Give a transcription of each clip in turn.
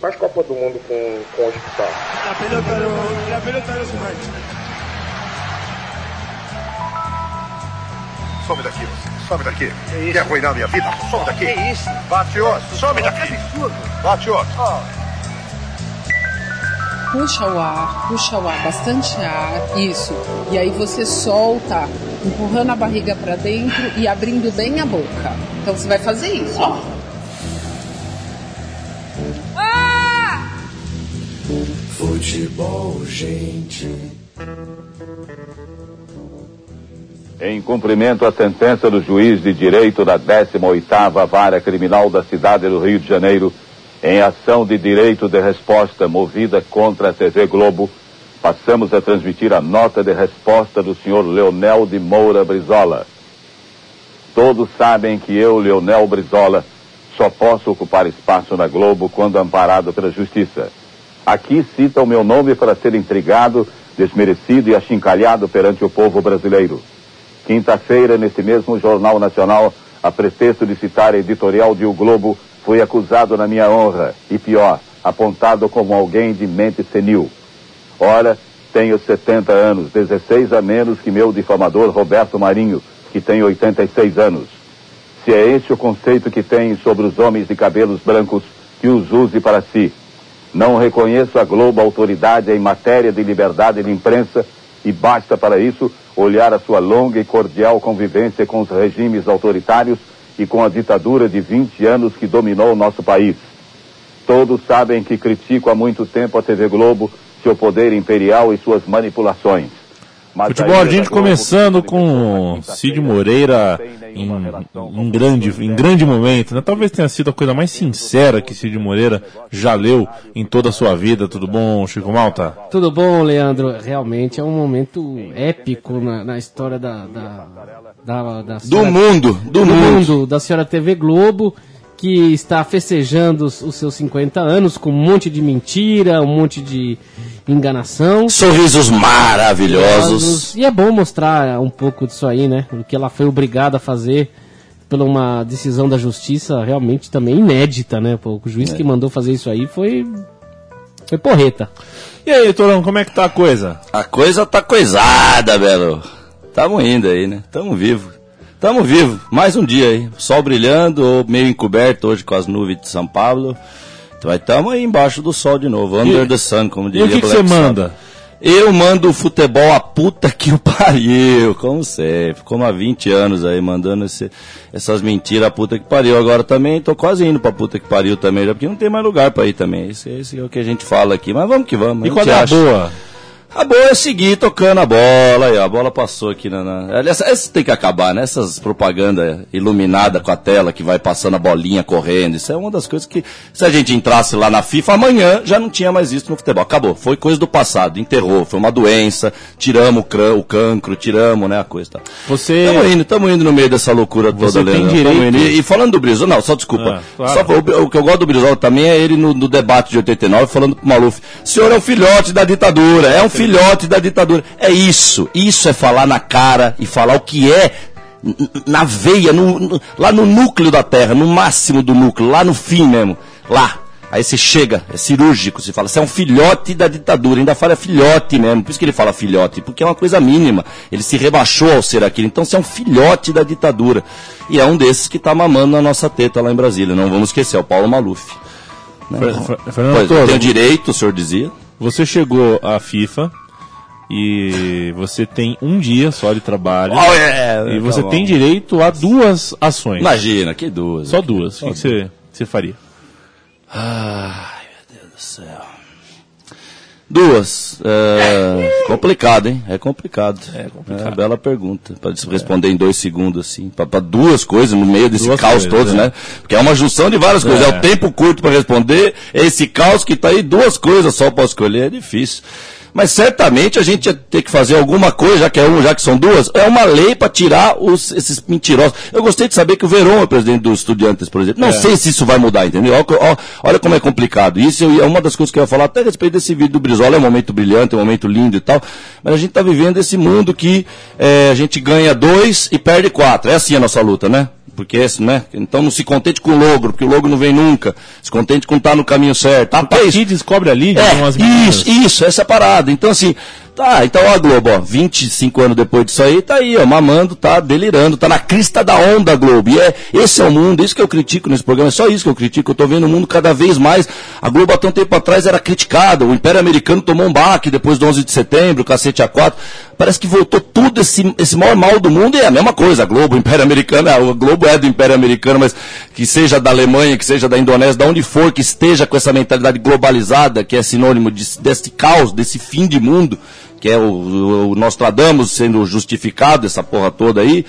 Faz Copa do Mundo com, com o hospital. La pelota no, la pelota. Some daqui. Some daqui. Que Quer arruinar minha vida? Some daqui. Que isso? Bate outro. Some daqui. Bate outro. Puxa o ar, puxa o ar, bastante ar, isso. E aí você solta, empurrando a barriga para dentro e abrindo bem a boca. Então você vai fazer isso. ó. Futebol, gente. Em cumprimento à sentença do juiz de direito da 18ª Vara Criminal da cidade do Rio de Janeiro, em ação de direito de resposta movida contra a TV Globo, passamos a transmitir a nota de resposta do senhor Leonel de Moura Brizola. Todos sabem que eu, Leonel Brizola, só posso ocupar espaço na Globo quando amparado pela justiça. Aqui cita o meu nome para ser intrigado, desmerecido e achincalhado perante o povo brasileiro. Quinta-feira, nesse mesmo Jornal Nacional, a pretexto de citar a editorial de O Globo, fui acusado na minha honra, e pior, apontado como alguém de mente senil. Ora, tenho 70 anos, 16 a menos que meu difamador Roberto Marinho, que tem 86 anos. Se é esse o conceito que tem sobre os homens de cabelos brancos, que os use para si. Não reconheço a Globo autoridade em matéria de liberdade de imprensa e basta para isso olhar a sua longa e cordial convivência com os regimes autoritários e com a ditadura de 20 anos que dominou o nosso país. Todos sabem que critico há muito tempo a TV Globo, seu poder imperial e suas manipulações. Futebol a a ida gente da Globo começando com deixou Cid Moreira em, relação em com grande, em grande momento, né? Talvez tenha sido a coisa mais sincera que Cid Moreira já leu em toda a sua vida. Tudo bom, Chico Malta? Tudo bom, Leandro? Realmente é um momento épico na, na história da, da, da, da Do senhora- mundo, do, do mundo. mundo, da senhora TV Globo, que está festejando os, os seus 50 anos com um monte de mentira, um monte de enganação. Sorrisos maravilhosos. E é bom mostrar um pouco disso aí, né? O que ela foi obrigada a fazer por uma decisão da justiça realmente também inédita, né? Pô, o juiz que mandou fazer isso aí foi. Foi porreta. E aí, Torão, como é que tá a coisa? A coisa tá coisada, Belo. Tamo indo aí, né? Tamo vivo. Tamo vivo. Mais um dia aí. Sol brilhando, ou meio encoberto hoje com as nuvens de São Paulo. Então, tamo aí embaixo do sol de novo. Under E- the sun, como E diria o que você manda? Eu mando o futebol a puta que o pariu, como sempre. Como há 20 anos aí, mandando esse- essas mentiras a puta que pariu. Agora também tô quase indo pra puta que pariu também, já porque não tem mais lugar pra ir também. Esse, esse é o que a gente fala aqui. Mas vamos que vamos. E qual é a acha. boa? A boa é seguir tocando a bola, aí, a bola passou aqui na. na... Aliás, essa tem que acabar, né? Essas propagandas iluminadas com a tela que vai passando a bolinha correndo. Isso é uma das coisas que, se a gente entrasse lá na FIFA, amanhã já não tinha mais isso no futebol. Acabou. Foi coisa do passado, enterrou. Foi uma doença, tiramos o, crã, o cancro, tiramos, né, a coisa. Tá. Você. Tamo indo, tamo indo no meio dessa loucura toda, Você tem direito-. E, e falando do Brizola, não, só desculpa. Ah, claro. Só o, o que eu gosto do Brizola também é ele no, no debate de 89 falando pro Maluf, o senhor é um filhote da ditadura, é um filhote da ditadura. É isso, isso é falar na cara e falar o que é na veia, no- no- lá no núcleo da terra, no máximo do núcleo, lá no fim mesmo, lá. Aí você chega, é cirúrgico, você fala, você é um filhote da ditadura, ainda fala filhote mesmo, por isso que ele fala filhote, porque é uma coisa mínima, ele se rebaixou ao ser aquilo, então você é um filhote da ditadura. E é um desses que tá mamando na nossa teta lá em Brasília, não vamos esquecer, é o Paulo Maluf. Né? Fer- Fer- Fernando Pois, eu Toro, tenho direito, o senhor dizia. Você chegou à FIFA e você tem um dia só de trabalho. Oh, yeah, E tá você bom. tem direito a duas ações. Imagina, que duas. Só duas. O que que você, você faria? Ai, meu Deus do céu. Duas. É, complicado, hein? É complicado. É complicado. bela pergunta. Para responder em dois segundos, assim. Para duas coisas no meio desse Duas caos coisas, todo, é. né? Porque é uma junção de várias coisas. É É. o tempo curto para responder. Esse caos que tá aí, duas coisas só para escolher. É difícil. Mas certamente a gente ia ter que fazer alguma coisa, já que é uma, já que são duas, é uma lei para tirar os, esses mentirosos. Eu gostei de saber que o Verón é presidente dos estudantes, por exemplo. Não É. sei se isso vai mudar, entendeu? Ó, olha como é complicado. Isso é uma das coisas que eu ia falar até a respeito desse vídeo do Brizola. É um momento brilhante, é um momento lindo e tal. Mas a gente está vivendo esse mundo que é, a gente ganha dois e perde quatro. É assim a nossa luta, né? Porque esse, né? Então não se contente com o logro, porque o logro não vem nunca. Se contente com estar no caminho certo. Porque Rapaz, aqui descobre ali, é, isso, isso, essa é a parada. Então, assim, tá, então ó, Globo, ó, 25 anos depois disso aí, tá aí, ó, mamando, tá delirando, tá na crista da onda, Globo. E é, esse é o mundo, isso que eu critico nesse programa, é só isso que eu critico. Eu tô vendo o mundo cada vez mais. A Globo até um tempo atrás era criticada, o Império Americano tomou um baque depois do 11 de setembro, o cacete A4. Parece que voltou tudo esse, esse maior mal do mundo e é a mesma coisa. A Globo, o Império Americano, a Globo é do Império Americano, mas que seja da Alemanha, que seja da Indonésia, da onde for, que esteja com essa mentalidade globalizada, que é sinônimo de, desse caos, desse fim de mundo, que é o, o, Nostradamus sendo justificado, essa porra toda aí.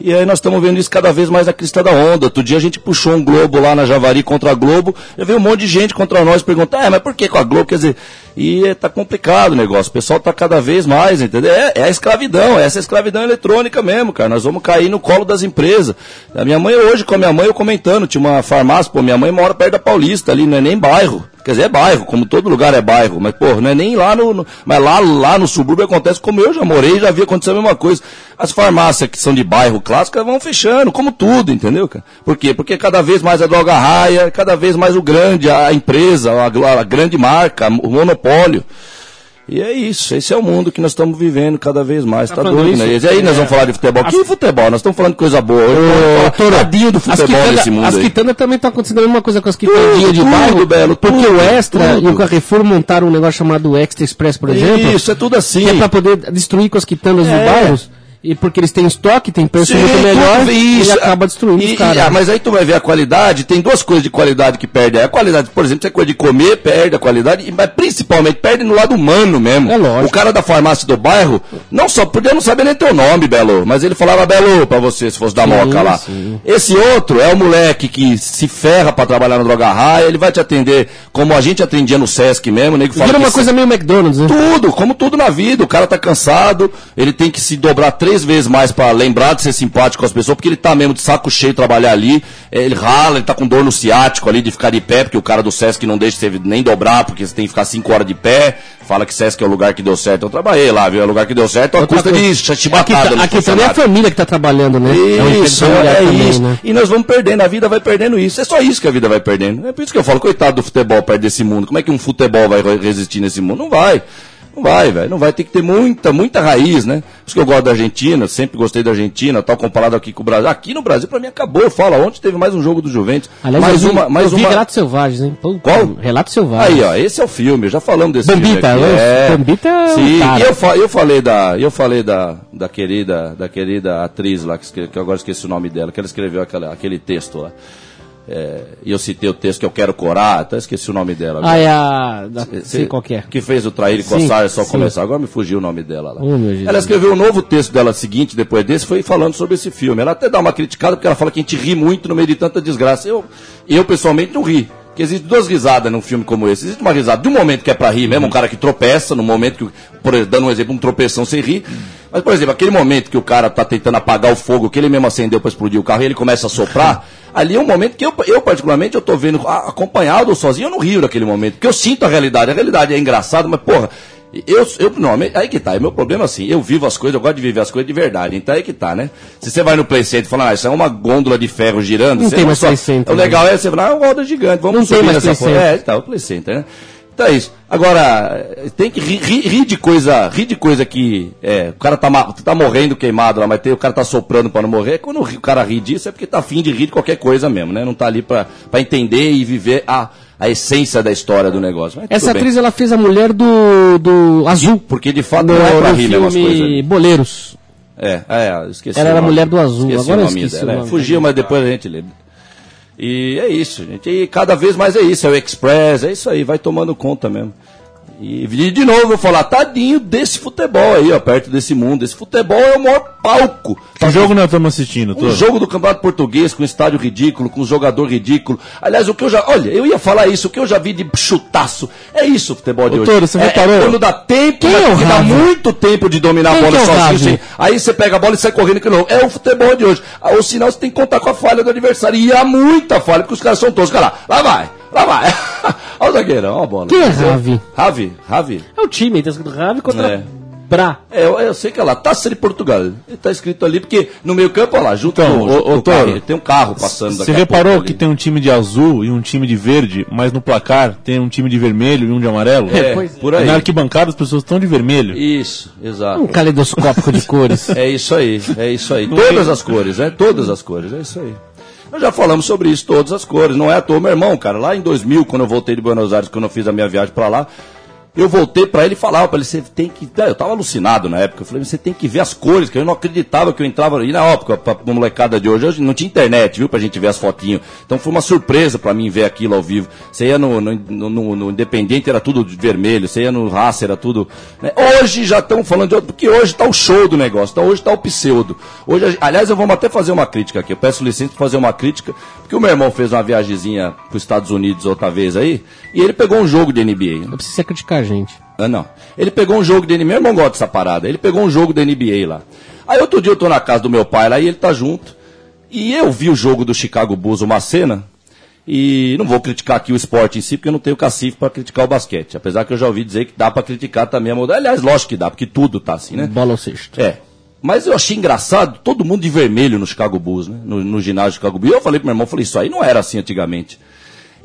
E aí nós estamos vendo isso cada vez mais na crista da onda. Outro dia a gente puxou um Globo lá na Javari contra a Globo, e veio um monte de gente contra nós perguntar, é, mas por que com a Globo? Quer dizer, e é, tá complicado o negócio. O pessoal tá cada vez mais, entendeu? É, é a escravidão, essa é a escravidão eletrônica mesmo, cara. Nós vamos cair no colo das empresas. A minha mãe hoje, com a minha mãe, eu comentando, tinha uma farmácia, pô, minha mãe mora perto da Paulista ali, não é nem bairro. Quer dizer, é bairro, como todo lugar é bairro, mas, pô, não é nem lá no. no- mas lá, lá no subúrbio acontece como eu já morei já vi acontecer a mesma coisa. As farmácias que são de bairro clássico vão fechando, como tudo, entendeu, cara? Por quê? Porque cada vez mais a droga raia, cada vez mais o grande, a empresa, a, a grande marca, o monopólio. E é isso, esse é o mundo que nós estamos vivendo cada vez mais, tá, falando doido, isso? né? E aí nós É. vamos falar de futebol. As- Que futebol? Nós estamos falando de coisa boa. Eu tadinho do futebol quitandas nesse mundo as quitandas também tá acontecendo a mesma coisa com as quitandinhas de Tudo, bairro. Belo, porque tudo, o Extra tudo. e o Carrefour montaram um negócio chamado Extra Express, por exemplo. Isso, é tudo assim. Que é pra poder destruir com as quitandas É. dos bairros. E porque eles têm estoque, tem preço Sim, muito melhor, tudo e acaba destruindo E- os caras. e- ah, mas aí tu vai ver a qualidade, tem duas coisas de qualidade que perde. A qualidade, por exemplo, se é coisa de comer, perde a qualidade, mas principalmente perde no lado humano mesmo. É lógico. O cara da farmácia do bairro, não só, podia não saber nem teu nome, Belo, mas ele falava Belo pra você, se fosse da Sim, moca lá. sim. Esse outro é o moleque que se ferra pra trabalhar na droga raia, ele vai te atender como a gente atendia no Sesc mesmo, nego fala Vira uma se- coisa meio McDonald's, né? tudo, como tudo na vida. O cara tá cansado, ele tem que se dobrar três vezes mais pra lembrar de ser simpático com as pessoas, porque ele tá mesmo de saco cheio trabalhar ali. É, Ele rala, ele tá com dor no ciático ali de ficar de pé, porque o cara do Sesc não deixa você nem dobrar, porque você tem que ficar cinco horas de pé. Fala que Sesc é o lugar que deu certo. Eu trabalhei lá, viu? É o lugar que deu certo, a custa de coisa. ch- Aqui, chibatada. tá- aqui também é a família que tá trabalhando, né? é Isso, familiar é também, isso. né? E nós vamos perdendo, a vida vai perdendo isso. É só isso que a vida vai perdendo. É por isso que eu falo, coitado do futebol perto desse mundo. Como é que um futebol vai re- resistir nesse mundo? Não vai. Não vai, velho. Não vai ter que ter muita, muita raiz, né? Por isso que eu gosto da Argentina, sempre gostei da Argentina, tal, comparado aqui com o Brasil. Aqui no Brasil, pra mim, acabou. Eu falo, ontem teve mais um jogo do Juventus. Aliás, mais eu vi, uma, mais eu vi uma. Relatos Selvagens, hein? Puta, Qual? Relatos Selvagens. Aí, ó, esse é o filme, já falamos desse Bombita, filme. aqui. É. Bombita é Sim, e eu, fa- eu falei da. Eu falei da, da querida, da querida atriz lá, que, que eu agora esqueci o nome dela, que ela escreveu aquela, aquele texto lá. É, e eu citei o texto que eu quero corar, até esqueci o nome dela. Ah, é a... Da, sei qual que é. Que fez o Trair e Coçar, é só sim. começar. Agora me fugiu o nome dela lá. Oh, ela escreveu um novo texto dela seguinte, depois desse, foi falando sobre esse filme. Ela até dá uma criticada, porque ela fala que a gente ri muito no meio de tanta desgraça. Eu, eu pessoalmente, não ri. Porque existem duas risadas num filme como esse. Existe uma risada de um momento que é pra rir mesmo, um cara que tropeça, no momento que, por dando um exemplo, um tropeção sem rir. Mas, por exemplo, aquele momento que o cara tá tentando apagar o fogo, que ele mesmo acendeu pra explodir o carro e ele começa a soprar, ali é um momento que eu, eu particularmente, eu tô vendo acompanhado ou sozinho, eu não rio daquele momento. Porque eu sinto a realidade. A realidade é engraçada, mas, porra, eu, eu não, aí que tá, é meu problema assim, eu vivo as coisas, eu gosto de viver as coisas de verdade, então aí que tá, né? Se você vai no Play Center e fala, ah, isso é uma gôndola de ferro girando, Não tem mais só- Play Center, O legal é você falar, ah, é uma roda gigante, vamos Não tem subir mais nessa Play porra. É, tá, o Play Center, né? Então é isso. Agora, tem que rir, rir- rir de coisa, rir de coisa que, é, o cara tá, tá morrendo queimado lá, mas tem, o cara tá soprando pra não morrer. Quando o cara ri disso é porque tá afim de rir de qualquer coisa mesmo, né? Não tá ali pra entender e viver a, a essência da história do negócio. Mas Essa bem. atriz, ela fez a mulher do, do Azul. Porque de fato No, não é pra rir mesmo as coisas. Boleiros. É, é, esqueci. Ela era a mulher do azul, Esqueci agora o nome esqueci dela. o é. nome Fugiu, mas depois a gente lembra. E é isso, gente. E cada vez mais é isso, é o Express, é isso aí, vai tomando conta mesmo. E de novo eu vou falar, tadinho desse futebol aí, ó, perto desse mundo. Esse futebol é o maior palco. Que jogo nós estamos assistindo? Um jogo do Campeonato Português com um estádio ridículo, com um jogador ridículo. Aliás, o que eu já. Olha, eu ia falar isso, o que eu já vi de chutaço. É isso o futebol de Doutor, hoje. você é, reparou? É quando dá tempo, Quem mas é o porque dá Ravi? muito tempo de dominar Quem a bola que é o sozinho. Assim, aí você pega a bola e sai correndo de novo. É o futebol de hoje. Ah, Ou senão você tem que contar com a falha do adversário. E há muita falha, porque os caras são todos. Cara, lá vai, lá vai. Olha o zagueirão, olha a bola. Quem é Ravi? Ravi, Ravi. É o time, tá escrito Ravi contra... É. Bra. É, eu, eu sei que é lá, Taça de Portugal. Ele tá escrito ali, porque no meio campo, olha lá, junto Então, com, ô, com o Toro, carro, tem um carro passando Você reparou que ali. tem um time de azul e um time de verde, mas no placar tem um time de vermelho e um de amarelo? É, Pois é. por aí. Na arquibancada as pessoas estão de vermelho. Isso, exato. Um caleidoscópico de cores. É isso aí, é isso aí. Todas as cores, né? Todas as cores, é isso aí. Nós já falamos sobre isso, todas as cores. Não é à toa, meu irmão, cara. Lá em 2000, quando eu voltei de Buenos Aires, quando eu fiz a minha viagem pra lá, eu voltei pra ele e falava pra ele, você tem que... Eu tava alucinado na época. Eu falei, você tem que ver as cores, que eu não acreditava que eu entrava... E na época, pra, molecada de hoje, hoje não tinha internet, viu? Pra gente ver as fotinhos. Então foi uma surpresa pra mim ver aquilo ao vivo. Você ia no, no, no- no Independente, era tudo vermelho. Você ia no Raça, era tudo... né? Hoje já estão falando de outro, porque hoje tá o show do negócio. Então hoje tá o pseudo. Hoje, aliás, eu vou até fazer uma crítica aqui. Eu peço licença pra fazer uma crítica, porque o meu irmão fez uma viagemzinha pros Estados Unidos outra vez aí, e ele pegou um jogo de NBA. Não precisa criticar gente. Ah, não. Ele pegou um jogo de NBA, meu irmão gosta dessa parada. Ele pegou um jogo da NBA lá. Aí outro dia eu tô na casa do meu pai lá e ele tá junto. E eu vi o jogo do Chicago Bulls, uma cena. E não vou criticar aqui o esporte em si, porque eu não tenho cacife para criticar o basquete. Apesar que eu já ouvi dizer que dá para criticar também a modalidade. Aliás, lógico que dá, porque tudo tá assim, né? Bola ao cesto. É. Mas eu achei engraçado, todo mundo de vermelho no Chicago Bulls, né? No, no ginásio do Chicago Bulls. E eu falei pro meu irmão, falei, isso aí não era assim antigamente.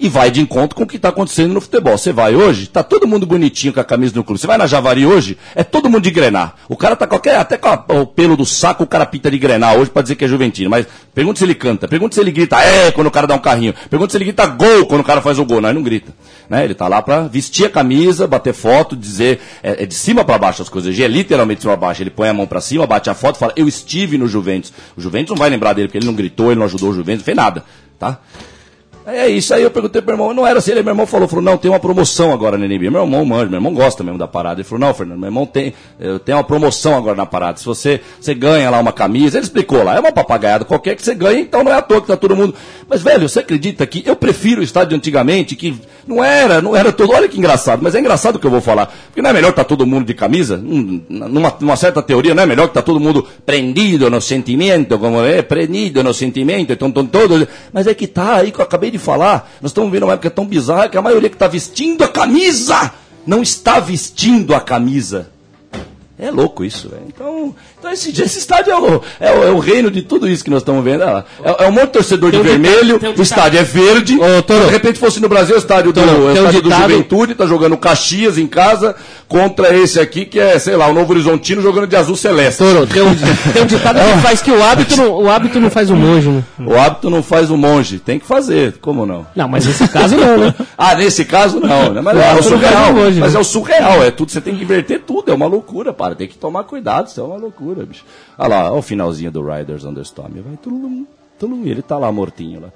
E vai de encontro com o que está acontecendo no futebol. Você vai hoje, tá todo mundo bonitinho com a camisa do clube. Você vai na Javari hoje, é todo mundo de grenar. O cara tá qualquer, até com a- o pelo do saco, o cara pinta de grenar hoje para dizer que é juventino. Mas pergunta se ele canta, pergunta se ele grita é quando o cara dá um carrinho, pergunta se ele grita gol quando o cara faz o gol. Não, ele não grita. Né? Ele tá lá para vestir a camisa, bater foto, dizer, é, é de cima para baixo as coisas. É literalmente de cima para baixo. Ele põe a mão para cima, bate a foto, fala, eu estive no Juventus. O Juventus não vai lembrar dele, porque ele não gritou, ele não ajudou o Juventus, não fez nada. Tá? É isso aí, eu perguntei pro meu irmão, não era assim, ele, meu irmão falou, falou, não, tem uma promoção agora na NBA. Meu irmão manja, meu irmão gosta mesmo da parada. Ele falou, não, Fernando, meu irmão tem, eu tenho uma promoção agora na parada. Se você, você ganha lá uma camisa, ele explicou lá, é uma papagaiada qualquer que você ganha, então não é à toa que tá todo mundo. Mas, velho, você acredita que eu prefiro o estádio antigamente, que não era, não era todo, olha que engraçado, mas é engraçado o que eu vou falar. Porque não é melhor que tá todo mundo de camisa? Hum, Numa, numa certa teoria, não é melhor que tá todo mundo prendido no sentimento, como é, prendido no sentimento, então estão todos. Mas é que tá aí que eu acabei de falar. Nós estamos vendo uma época tão bizarra que a maioria que está vestindo a camisa não está vestindo a camisa. É louco isso, velho. Então, então esse, esse estádio é o, é, o, é o reino de tudo isso que nós estamos vendo. Lá. É, é um monte de torcedor de Tem vermelho, um o ditado. estádio é verde. Ô, Toro. De repente fosse no Brasil, o estádio do, Toro, o tem um estádio do ditado- Juventude, tá jogando Caxias em casa contra esse aqui que é, sei lá, o Novo Horizontino jogando de azul celeste. Toro, tem um, tem um ditado que faz que o hábito, não, o hábito não faz o monge, né? O hábito não faz o monge, tem que fazer, como não? Não, mas nesse caso não, né? Ah, nesse caso não, né? Mas O é, o surreal. o monge, mas né? é o surreal, é tudo, você tem que inverter tudo, é uma loucura, para, tem que tomar cuidado, isso é uma loucura, bicho. Olha lá, olha o finalzinho do Riders on the Storm, vai tulum, tulum, ele tá lá mortinho lá.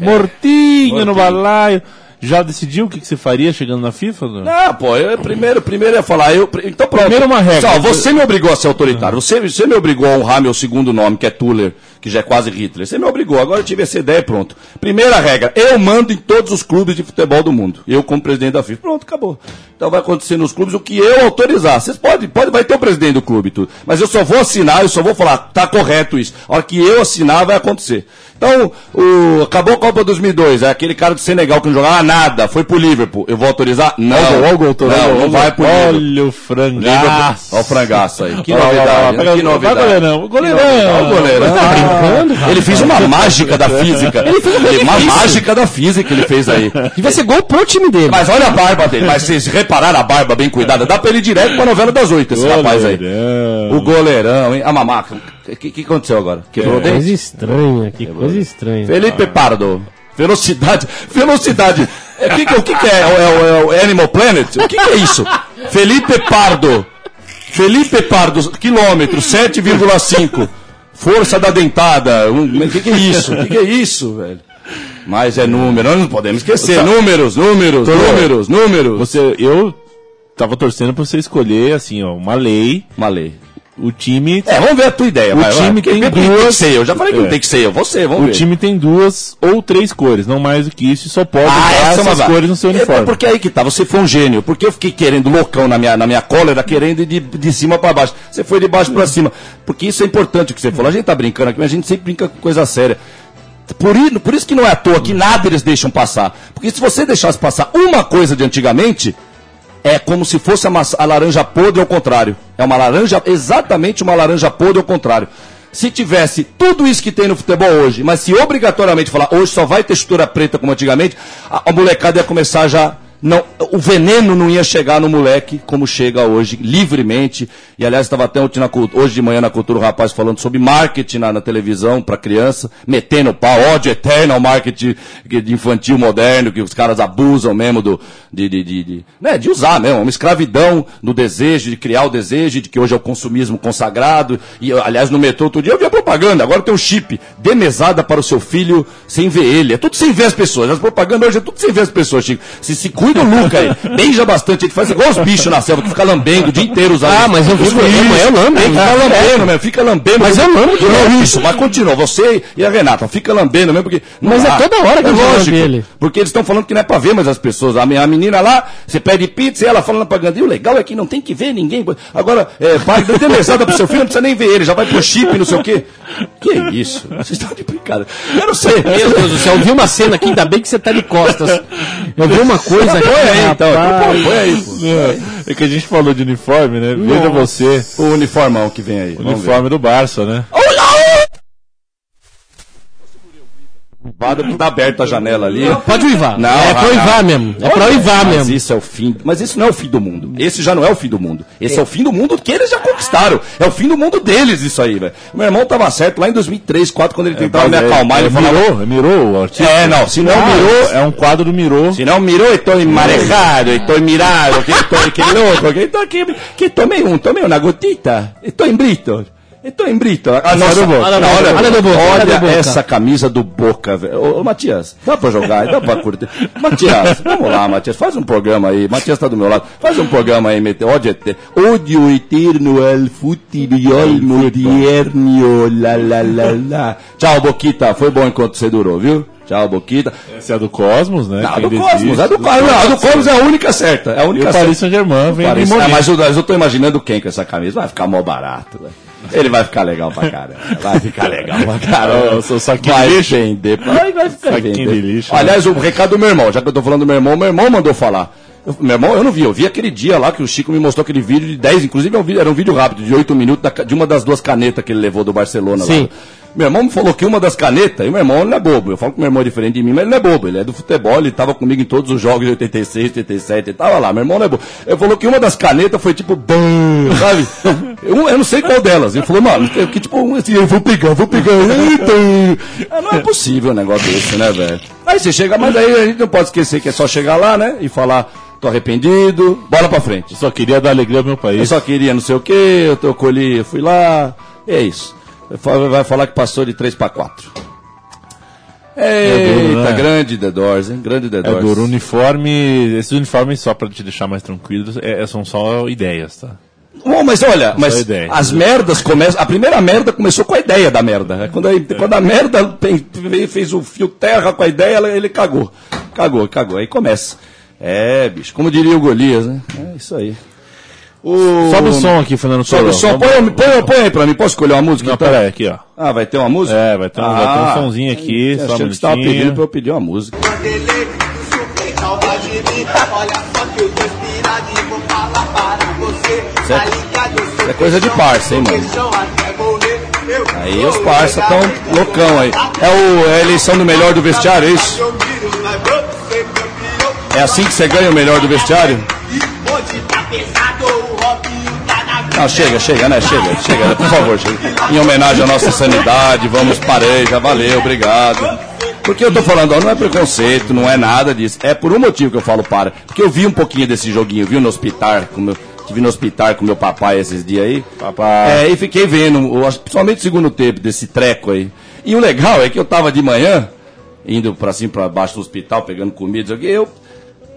Mortinho, no Mortinho. balaio. Já decidiu o que, que você faria chegando na FIFA? Dudu? Não, pô, eu, primeiro, primeiro ia falar, eu, então pronto. Primeiro uma regra. Só, você me obrigou a ser autoritário, você, você me obrigou a honrar meu segundo nome, que é Tuller, que já é quase Hitler. Você me obrigou, agora eu tive essa ideia e pronto. Primeira regra, eu mando em todos os clubes de futebol do mundo. Eu como presidente da FIFA. Pronto, acabou. Então vai acontecer nos clubes o que eu autorizar. Vocês podem, pode, vai ter o presidente do clube e tudo. Mas eu só vou assinar, eu só vou falar, tá correto isso. A hora que eu assinar, vai acontecer. Então, o, acabou a Copa 2002, é aquele cara do Senegal que não jogava nada, foi pro Liverpool. Eu vou autorizar? Não. Olha o gol, não, gol, não vai pro Liverpool. Olha o frangaço. Olha o frangaço aí. Que Olha olha novidade. Que vai, novidade. goleirão, goleirão. Olha o goleirão. Brincando? Ele fez uma mágica da física. Ele fez uma mágica da física ele fez aí. Devia ser gol pro time dele. Mas olha a barba dele. Mas vocês repararam a barba bem cuidada? Dá pra ele ir direto pra novela das oito, esse rapaz aí. Goleirão. O goleirão, hein? A mamaca. O que, que aconteceu agora? Quebrou o dente? Coisa estranha, que coisa estranha. Felipe Pardo. Velocidade. Velocidade. É, o que, que- o que, que é? É o, é o Animal Planet? O que, que é isso? Felipe Pardo. Felipe Pardo, quilômetro, 7,5. Força da dentada. um- O que, que é isso? O que, que é isso, velho? Mas é número, nós não podemos esquecer. Números, números, números, números. Você, eu tava torcendo pra você escolher, assim, ó, uma lei. Uma lei. O time. É, vamos ver a tua ideia. O vai, time vai. tem Porque Tem que duas- ser eu. Já falei que não É. tem que ser eu. Você, vamos O ver. time tem duas ou três cores, não mais do que isso, e só pode usar essa é essas va- cores no seu É, uniforme. É porque aí que tá, você foi um gênio. Porque eu fiquei querendo loucão na minha, na minha cólera, querendo ir de, de cima pra baixo. Você foi de baixo pra cima. Porque isso é importante o que você falou. A gente tá brincando aqui, mas a gente sempre brinca com coisa séria. Por, por isso que não é à toa que nada eles deixam passar. Porque se você deixasse passar uma coisa de antigamente, é como se fosse a, a laranja podre ao contrário. É uma laranja, exatamente uma laranja podre ao contrário. Se tivesse tudo isso que tem no futebol hoje, mas se obrigatoriamente falar hoje só vai textura preta como antigamente, a, a molecada ia começar já não, o veneno não ia chegar no moleque como chega hoje, livremente. E aliás, estava até na hoje de manhã na cultura o rapaz falando sobre marketing na, na televisão para criança, metendo pau, ódio eterno ao marketing infantil moderno, que os caras abusam mesmo do, de, de, de, de, né, de usar mesmo, uma escravidão no desejo, de criar o desejo, de que hoje é o consumismo consagrado. E aliás, no metrô outro dia eu vi a propaganda, agora tem um chip de mesada para o seu filho sem ver ele. É tudo sem ver as pessoas. As propagandas hoje é tudo sem ver as pessoas, Chico. Se, se cuida o Luca aí. Beija bastante, ele faz igual os bichos na selva, que fica lambendo o dia inteiro usando. Ah, mas eu Isso, programa, eu lambo, Fica hein? lambendo mesmo, fica lambendo. Mas eu lambo Não, direto. isso, mas continua. Você e a Renata, fica lambendo mesmo, porque. Mas é dá. toda hora que é lógico, ele. Porque eles estão falando que não é pra ver mais as pessoas. A, menina lá, você pede pizza e ela fala na propaganda. E o legal é que não tem que ver ninguém. Agora, é, pai, dê mesada pro seu filho, não precisa nem ver ele, já vai pro chip, não sei o quê. Que isso? Vocês estão de brincadeira. Eu não sei. Meu Deus do céu, eu vi uma cena aqui, ainda bem que você tá de costas. Eu vi uma coisa aqui, Põe aí, então. Põe aí, pô. É, é que a gente falou de uniforme, né? Veja você, O uniformão que vem aí. o uniforme do Barça, né? Vada que tá aberta a janela ali. Pode uivar. Não, é pra uivar não. mesmo. É pra uivar Mas mesmo. isso é o fim. Mas isso não é o fim do mundo. Esse já não é o fim do mundo. Esse é, o fim do mundo que eles já conquistaram. É o fim do mundo deles, isso aí, velho. Meu irmão tava certo lá em 2003, 2004, quando ele tentava me Mas é- acalmar. é, ele falava. Mirou, é Mirou o artista. É, não, se não Ah, mirou. É um quadro do Mirou. Se não mirou, estou marejado, estou mirado, que que louco, que estou aqui, que tomei um, tomei uma gotita, estou em brito. Estou em brito. Ah, nossa, do Boca. olha, do Boca, olha essa camisa do Boca, velho. Ô, ô, Matias, dá pra jogar, dá pra curtir. Matias, vamos lá, Matias, faz um programa aí. Matias tá do meu lado. Faz um programa aí, mete, ódio eterno. Ódio eterno al futebol moderno, la la la la. Tchau, Boquita, foi bom enquanto você durou, viu? Tchau, Boquita. Essa é a do Cosmos, né? Não, que do Cosmos, é do Cosmos. Não, a do Cosmos é a única certa. É a E única o certa. Paris Saint-Germain vem Paris- Ah, mas eu, eu tô imaginando quem com essa camisa. Vai ficar mó barato, velho. Ele vai ficar legal pra caramba. Vai ficar legal pra caramba. Eu sou saquinho vai de lixo. vender. Vai, vai ficar Saquinho vender. de lixo, Aliás, o recado do meu irmão. Já que eu tô falando do meu irmão, meu irmão mandou falar. Eu- meu irmão, eu não vi. Eu vi aquele dia lá que o Chico me mostrou aquele vídeo de 10, inclusive é era um vídeo rápido, de 8 minutos, da de uma das duas canetas que ele levou do Barcelona Sim. lá. Meu irmão me falou que uma das canetas, e meu irmão não é bobo. Eu falo que meu irmão é diferente de mim, mas ele não é bobo. Ele é do futebol, ele tava comigo em todos os jogos de 86, 87, ele tava lá. Meu irmão não é bobo. Ele falou que uma das canetas foi tipo, bam, sabe? Eu, eu não sei qual delas. Ele falou, mano, que tipo, um assim, eu vou pegar, vou pegar. Eita. Ah, Não é possível um negócio desse, né, velho? Aí você chega, mas aí a gente não pode esquecer que é só chegar lá, né? E falar, tô arrependido, bola pra frente. Eu só queria dar alegria ao meu Eu país. só queria não sei o que, eu, eu colhi, eu fui lá. É isso. Vai fa- Vai falar que passou de 3 para 4. Eita, duro, né? grande The Doors, hein? Grande The É Doors. duro. Uniforme. Esses uniformes, só pra te deixar mais tranquilo, é- são só ideias, tá? Bom, mas olha, mas ideia. as merdas começam. A primeira merda começou com a ideia da merda. É Quando a, quando a merda fez o fio terra com a ideia, ela- ele cagou. Cagou, cagou. Aí começa. É, bicho, como diria o Golias, né? É isso aí. O... Sobe o som aqui, Fernando Sobe o som. Põe, põe, põe aí pra mim. Posso escolher uma música? Não, então? pera aí, aqui, ó. Ah, vai ter uma música? É, vai ter um- vai ter um sonzinho aqui, eu só um achei que você tava pedindo pra eu pedir uma música. Olha só que eu tô inspirado Isso é-? Eu isso é coisa de parça, hein, mano? Eu Aí os parça tão loucão aí. É, o, é a eleição do melhor do vestiário, é isso? Eu. É assim que você ganha o melhor do vestiário? Não, chega, chega, né? Chega, chega, por favor, chega. Em homenagem à nossa sanidade, vamos parei, já valeu, obrigado. Porque eu tô falando, ó, não é preconceito, não é nada disso. É por um motivo que eu falo para. Porque eu vi um pouquinho desse joguinho, viu no hospital, com meu, tive no hospital com meu papai esses dias aí. Papai. É, e fiquei vendo, o- principalmente o segundo tempo desse treco aí. E o legal é que eu tava de manhã, indo pra cima, pra baixo do hospital, pegando comida, aqui, eu.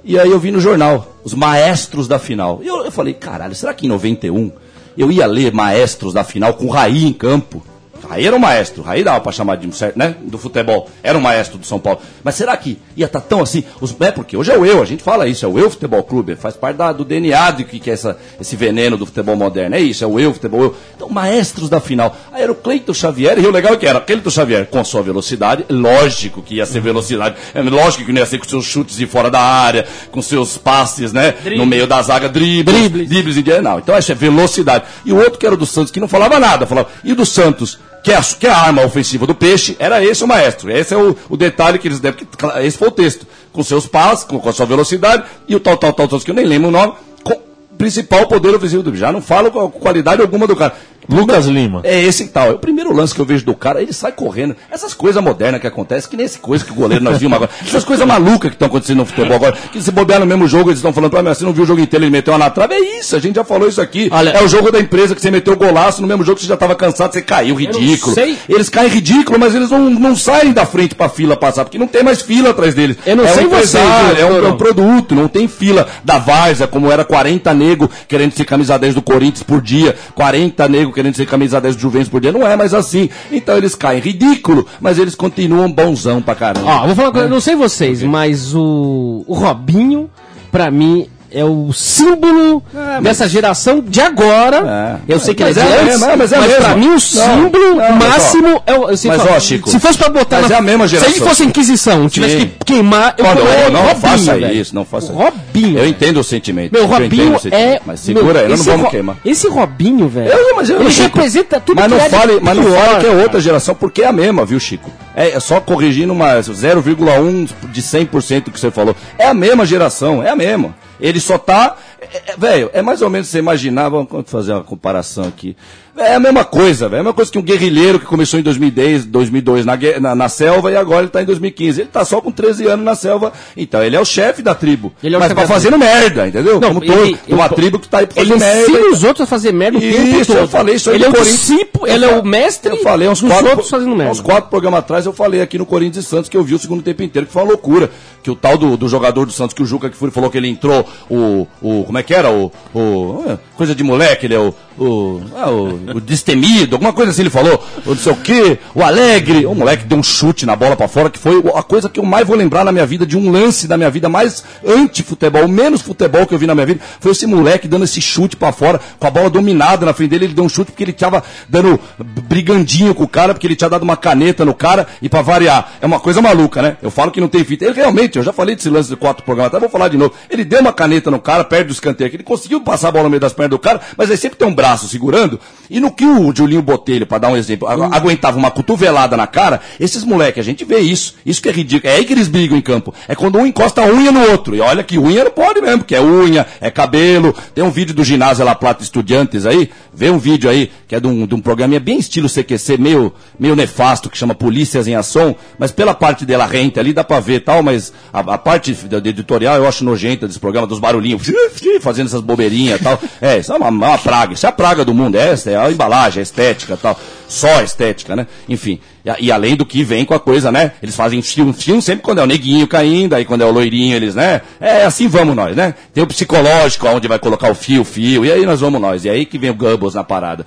E aí eu vi no jornal, os maestros da final. E eu, eu falei, caralho, será que em 91 eu ia ler maestros da final com Raí em campo? Raí era um maestro, Raí dava pra chamar de um certo, né? Do futebol. Era um maestro do São Paulo. Mas será que ia estar tão assim? Os, é porque hoje é o eu, a gente fala isso, é o eu futebol clube, faz parte da- do DNA do que, que é essa, esse veneno do futebol moderno. É isso, é o eu futebol eu. Então, maestros da final. Aí era o Cleiton Xavier, e o legal é que era Cleiton Xavier com sua velocidade, lógico que ia ser velocidade, é lógico que não ia ser com seus chutes de fora da área, com seus passes, né? No meio da zaga, dribles, dribles, dribles diagonal. Então, essa é velocidade. E o outro que era o do Santos, que não falava nada, falava. E o do Santos, que é, a, que é a arma ofensiva do peixe, era esse o maestro. Esse é o, o detalhe que eles devem. Esse foi o texto. Com seus passes, com, com a sua velocidade, e o tal, tal, tal, tal, que eu nem lembro o nome, com principal poder ofensivo do Já não falo qualidade alguma do cara. Lucas Lima. É esse e tal. É o primeiro lance que eu vejo do cara, ele sai correndo. Essas coisas modernas que acontecem, que nem esse coisa que o goleiro nós vimos agora. Essas coisas malucas que estão acontecendo no futebol agora. Que se bobear no mesmo jogo, eles estão falando pra mim, você não viu o jogo inteiro, ele meteu uma na trave. É isso, a gente já falou isso aqui. Olha- é o jogo da empresa que você meteu golaço, no mesmo jogo que você já estava cansado, você caiu, ridículo. sei. Eles caem ridículo, mas eles não, não saem da frente pra fila passar, porque não tem mais fila atrás deles. Eu não é sei um você, é um, é um produto, não tem fila da Várzea, como era 40 nego querendo ser camisa 10 do Corinthians por dia, 40 nego querendo ser camisa 10 do Juventus por dia, não é mais assim. Então eles caem. Ridículo, mas eles continuam bonzão pra caramba. Ó, vou falar uma coisa, eu não sei vocês, mas o, o Robinho, pra mim, é o símbolo dessa geração de agora. É. Eu sei que Mas ele é, é antes, é, mas é pra mesmo. mim o Não, símbolo não, mas, máximo é o. Se, mas, ó, Chico, se fosse pra botar mas na- é a mesma Se a geração. gente fosse Inquisição, tivesse Sim. que queimar, eu não, colocaria não, não Robinho, faça velho. isso, não faça O Robinho. Eu entendo o sentimento. Meu, eu Robinho o sentimento, é. Mas segura aí, não vamos Ro- queimar. Esse Robinho, velho. Eu, mas eu, ele Chico, representa tudo mas que não é de fale, Mas não fale que é outra geração, porque é a mesma, viu, Chico? É, é só corrigindo uma 0,1 de 100% que você falou. É a mesma geração, é a mesma. Ele só tá. É- é- velho, é mais ou menos você imaginar, vamos fazer uma comparação aqui. É a mesma coisa, velho. É a mesma coisa que um guerrilheiro que começou em 2010, 2002 na, na, na selva e agora ele tá em 2015. Ele tá só com 13 anos na selva. Então ele é o chefe da tribo. Ele é o mas tá fazendo merda, entendeu? Não, Como ele- todo. ele- uma tribo que tá aí pra fazer Ele merda. ensina os outros a fazer merda o tempo Isso, todo. eu falei isso aí Ele é o discípulo, ele é o mestre Eu falei uns dos quatro, outros fazendo merda. uns quatro programas atrás, eu falei aqui no Corinthians e Santos que eu vi o segundo tempo inteiro, que foi uma loucura. Que o tal do, do jogador do Santos, que o Juca que falou que ele entrou, o. o como é que era? O. o é, coisa de moleque, ele é o. O, ah, o, o destemido, alguma coisa assim ele falou, o não sei o quê, o alegre, o moleque deu um chute na bola pra fora, que foi a coisa que eu mais vou lembrar na minha vida, de um lance da minha vida mais anti-futebol, menos futebol que eu vi na minha vida, foi esse moleque dando esse chute pra fora, com a bola dominada na frente dele, ele deu um chute porque ele tava dando brigandinho com o cara, porque ele tinha dado uma caneta no cara, e pra variar, é uma coisa maluca, né? Eu falo que não tem fita. Ele realmente, eu já falei desse lance de quatro programas, até vou falar de novo. Ele deu uma caneta no cara, perto do escanteio, ele conseguiu passar a bola no meio das pernas do cara, mas aí sempre tem um braço segurando, e no que o Julinho Botelho, pra dar um exemplo, agu- aguentava uma cotovelada na cara, esses moleques, a gente vê isso. Isso que é ridículo. É aí que eles brigam em campo. É quando um encosta a unha no outro. E olha que unha não pode mesmo, porque é unha, é cabelo. Tem um vídeo do ginásio La Plata Estudiantes aí, vê um vídeo aí, que é de um, de um programinha bem estilo CQC, meio, meio nefasto, que chama Polícias em Ação, mas pela parte dela rente ali dá pra ver tal, mas a, a parte da da editorial eu acho nojenta desse programa, dos barulhinhos, fazendo essas bobeirinhas e tal. É, isso é uma, uma praga, isso é a praga do mundo, é, essa é a embalagem, a estética tal. Só a estética, né? Enfim. E, e além do que vem com a coisa, né? Eles fazem filme, filme sempre quando é o neguinho caindo, aí quando é o loirinho, eles, né? É assim vamos nós, né? Tem o psicológico, onde vai colocar o fio, o fio, e aí nós vamos nós. E aí que vem o Goebbels na parada.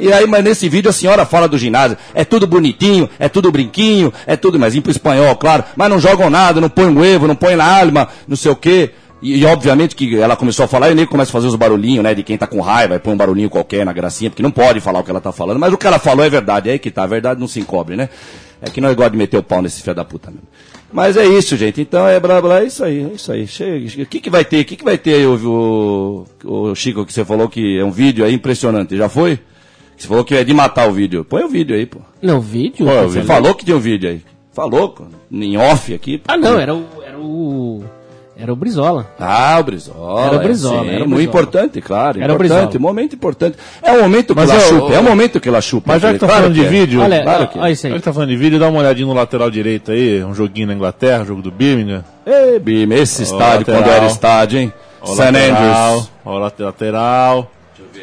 E aí, mas nesse vídeo a senhora fala do ginásio. É tudo bonitinho, é tudo brinquinho, é tudo, mas em pro espanhol, claro. Mas não jogam nada, não põe um evo, não põe na alma, não sei o quê. E, e, obviamente que ela começou a falar e o nego começa a fazer os barulhinhos, né? De quem tá com raiva, e põe um barulhinho qualquer na gracinha, porque não pode falar o que ela tá falando. Mas o que ela falou é verdade, é aí que tá. A verdade não se encobre, né? É que nós gostamos de meter o pau nesse filho da puta mesmo. Mas é isso, gente. Então é blá blá, é isso aí, é isso aí. Chega. O que, que vai ter? O que, que vai ter aí, o, o, o Chico, que você falou que é um vídeo aí impressionante? Já foi? Você falou que é de matar o vídeo. Põe o vídeo aí, pô. Não, vídeo? É o Você vídeo? Falou que tinha um vídeo aí. Falou, pô, em off aqui. pô. Ah, não, era o. Era o. Era o Brizola. Ah, o Brizola. Era o Brizola, sim, era o muito Brizola. importante, claro. Era o importante, Brizola. momento importante. É o momento que Mas ela eu- chupa, é o momento que ela chupa. Mas já que tá Claro falando de é. vídeo, Olha, claro que é. olha isso já aí. que tá falando de vídeo, dá uma olhadinha no lateral direito aí, um joguinho na Inglaterra, jogo do Birmingham. Ei, Bim, esse estádio, lateral. quando era estádio, hein? Ó, St. lateral, Andrews. ó, late- lateral.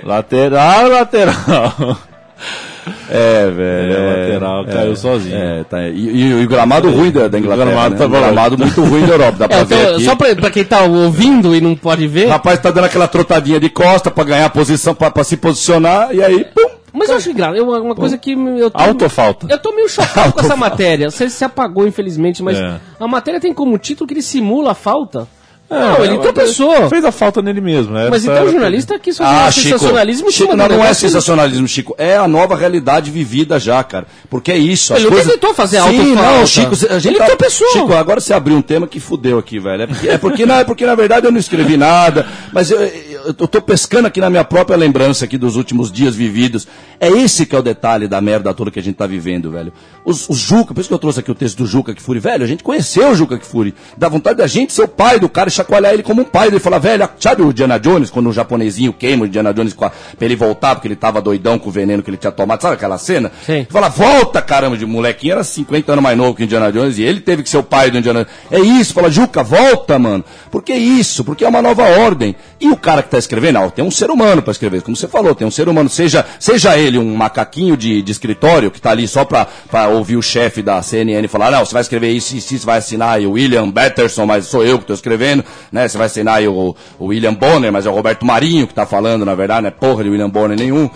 Lateral, lateral. É, velho. É, lateral, caiu sozinho. É, tá. E, e- e o gramado ruim da, da Inglaterra. gramado né? tá O gramado muito ruim da Europa, dá pra É, ver então, aqui. só pra, pra quem tá ouvindo e não pode ver. O rapaz tá dando aquela trotadinha de costa pra ganhar posição, pra, pra se posicionar, e aí, pum, Mas eu acho engraçado, eu- uma coisa que eu tô, Alto ou falta? eu tô meio chocado com essa matéria. Você se apagou, infelizmente, mas É. a matéria tem como título que ele simula a falta. É, não, ele tropeçou. Fez a falta nele mesmo, né? Mas Essa então o jornalista quis fazer Ah, um Chico, sensacionalismo Chico não, não é sensacionalismo, Chico. É a nova realidade vivida já, cara. Porque é isso. Ele não coisas... tentou fazer Sim, autofalta. não, Chico, a gente Ele tá... tropeçou. Chico, agora você abriu um tema que fudeu aqui, velho. É porque, é porque, não, é porque na verdade eu não escrevi nada, mas eu, eu, tô pescando aqui na minha própria lembrança aqui dos últimos dias vividos. É esse que é o detalhe da merda toda que a gente tá vivendo, velho. Os, os Juca, por isso que eu trouxe aqui o texto do Juca Kfouri. Velho, a gente conheceu o Juca Kfouri. Dá vontade da gente ser o pai do cara e chacoalhar ele como um pai. Ele falar, velho, sabe o Indiana Jones, quando o japonesinho queima o Indiana Jones a- pra ele voltar, porque ele tava doidão com o veneno que ele tinha tomado. Sabe aquela cena? Sim. Fala, volta, caramba, de molequinho era 50 anos mais novo que o Indiana Jones e ele teve que ser o pai do Indiana Jones. É isso, fala, Juca, volta, mano. Por que isso? Porque é uma nova ordem. E o cara que tá escrevendo, ó, tem um ser humano pra escrever, como você falou, tem um ser humano, seja, seja ele um macaquinho de, de escritório que tá ali só pra ouvir o chefe da CNN falar, não, você vai escrever isso, isso, isso, vai assinar o William Batterson, mas sou eu que tô escrevendo, né? Você vai assinar o, o William Bonner, mas é o Roberto Marinho que tá falando, na verdade, não é porra de William Bonner nenhum.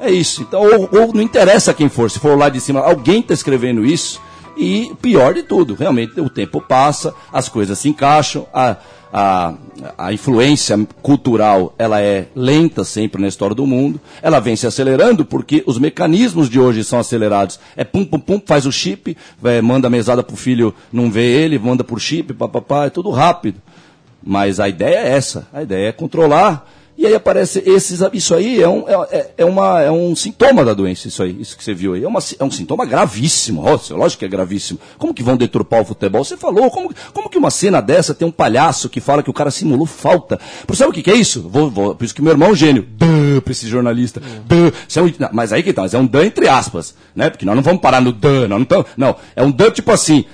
É isso. Então, ou, ou não interessa quem for, se for lá de cima, alguém está escrevendo isso. E pior de tudo, realmente o tempo passa, as coisas se encaixam, a, a, a influência cultural ela é lenta sempre na história do mundo, ela vem se acelerando porque os mecanismos de hoje são acelerados. É pum, pum, pum, faz o chip, é, manda a mesada pro filho não ver ele, manda por chip, papapá, é tudo rápido. Mas a ideia é essa, a ideia é controlar. E aí aparece esses, isso aí é um, é, é uma, é um sintoma da doença, isso aí, isso que você viu aí. É, uma, é um sintoma gravíssimo, Nossa, lógico que é gravíssimo. Como que vão deturpar o futebol? Você falou, como, como que uma cena dessa tem um palhaço que fala que o cara simulou falta? Por sabe o que, que é isso? Vou, vou, por isso que meu irmão é um gênio. Bã, pra esse jornalista. Bã. Isso é um, não, mas aí que tá, mas é um dan entre aspas, né? Porque nós não vamos parar no dan, nós não tamo, não, é um dan tipo assim,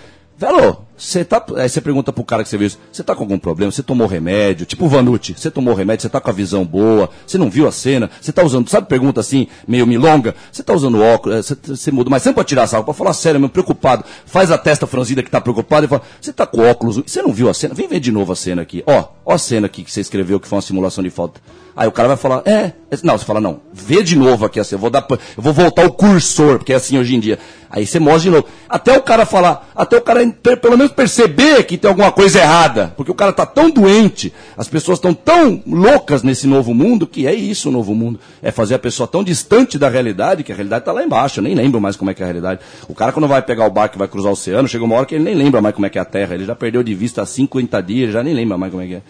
velho, você tá. Aí você pergunta pro cara que você viu isso, você tá com algum problema? Você tomou remédio? Tipo Vanucci, você tomou remédio, você tá com a visão boa, você não viu a cena, você tá usando, sabe pergunta assim, meio milonga? Você tá usando óculos, é, você, você muda, mas sempre pode tirar sarro, pra falar sério, meu, preocupado. Faz a testa franzida que tá preocupado e fala, você tá com óculos, você não viu a cena? Vem ver de novo a cena aqui. Ó, ó a cena aqui que você escreveu que foi uma simulação de falta. Aí o cara vai falar, é, não, você fala, não, vê de novo aqui assim, eu vou dar, eu vou voltar o cursor, porque é assim hoje em dia. Aí você mostra de novo. Até o cara falar, até o cara pelo menos perceber que tem alguma coisa errada, porque o cara tá tão doente, as pessoas estão tão loucas nesse novo mundo, que é isso o novo mundo. É fazer a pessoa tão distante da realidade, que a realidade tá lá embaixo, eu nem lembro mais como é que é a realidade. O cara quando vai pegar o barco e vai cruzar o oceano, chega uma hora que ele nem lembra mais como é que é a Terra, ele já perdeu de vista há 50 dias, já nem lembra mais como é que é.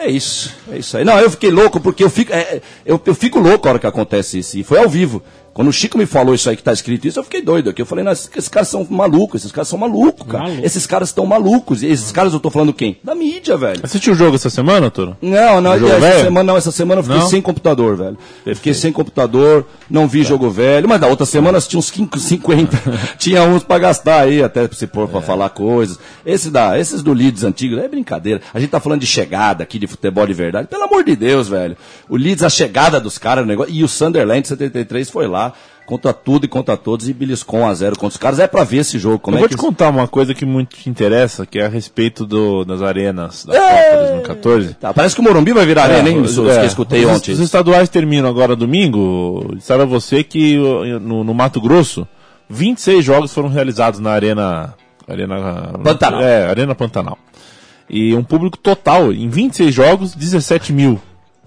É isso, é isso aí. Não, eu fiquei louco porque eu fico, é, é, eu, eu fico louco a hora que acontece isso. E foi ao vivo. Quando o Chico me falou isso aí que tá escrito isso, eu fiquei doido aqui. Eu falei, não, esses, caras são malucos, esses caras são malucos, cara. Maluco. Esses caras estão malucos. E esses caras eu tô falando quem? Da mídia, velho. Assistiu o jogo essa semana, Toro? Não, não, Jogo essa velho? semana não, essa semana eu fiquei Não? sem computador, velho. Eu fiquei sem computador, não vi jogo velho, mas da outra semana tinha uns 5, 50. tinha uns pra gastar aí, até se pôr pra falar coisas. Esse da, esses do Leeds antigos, é brincadeira. A gente tá falando de chegada aqui, de futebol de verdade. Pelo amor de Deus, velho. O Leeds, a chegada dos caras no negócio. E o Sunderland 73 foi lá, contra tudo e contra todos, e beliscou 1 a 0 contra os caras. É pra ver esse jogo. Como eu é vou que te contar uma coisa que muito te interessa, que é a respeito do, das arenas da É. Copa 2014. Tá, parece que o Morumbi vai virar arena, hein? Isso que eu escutei os, ontem. Os estaduais terminam agora domingo. Sabe a você que no, no Mato Grosso, 26 jogos foram realizados na Arena. Arena Pantanal. É, Arena Pantanal. E um público total, em 26 jogos, 17 mil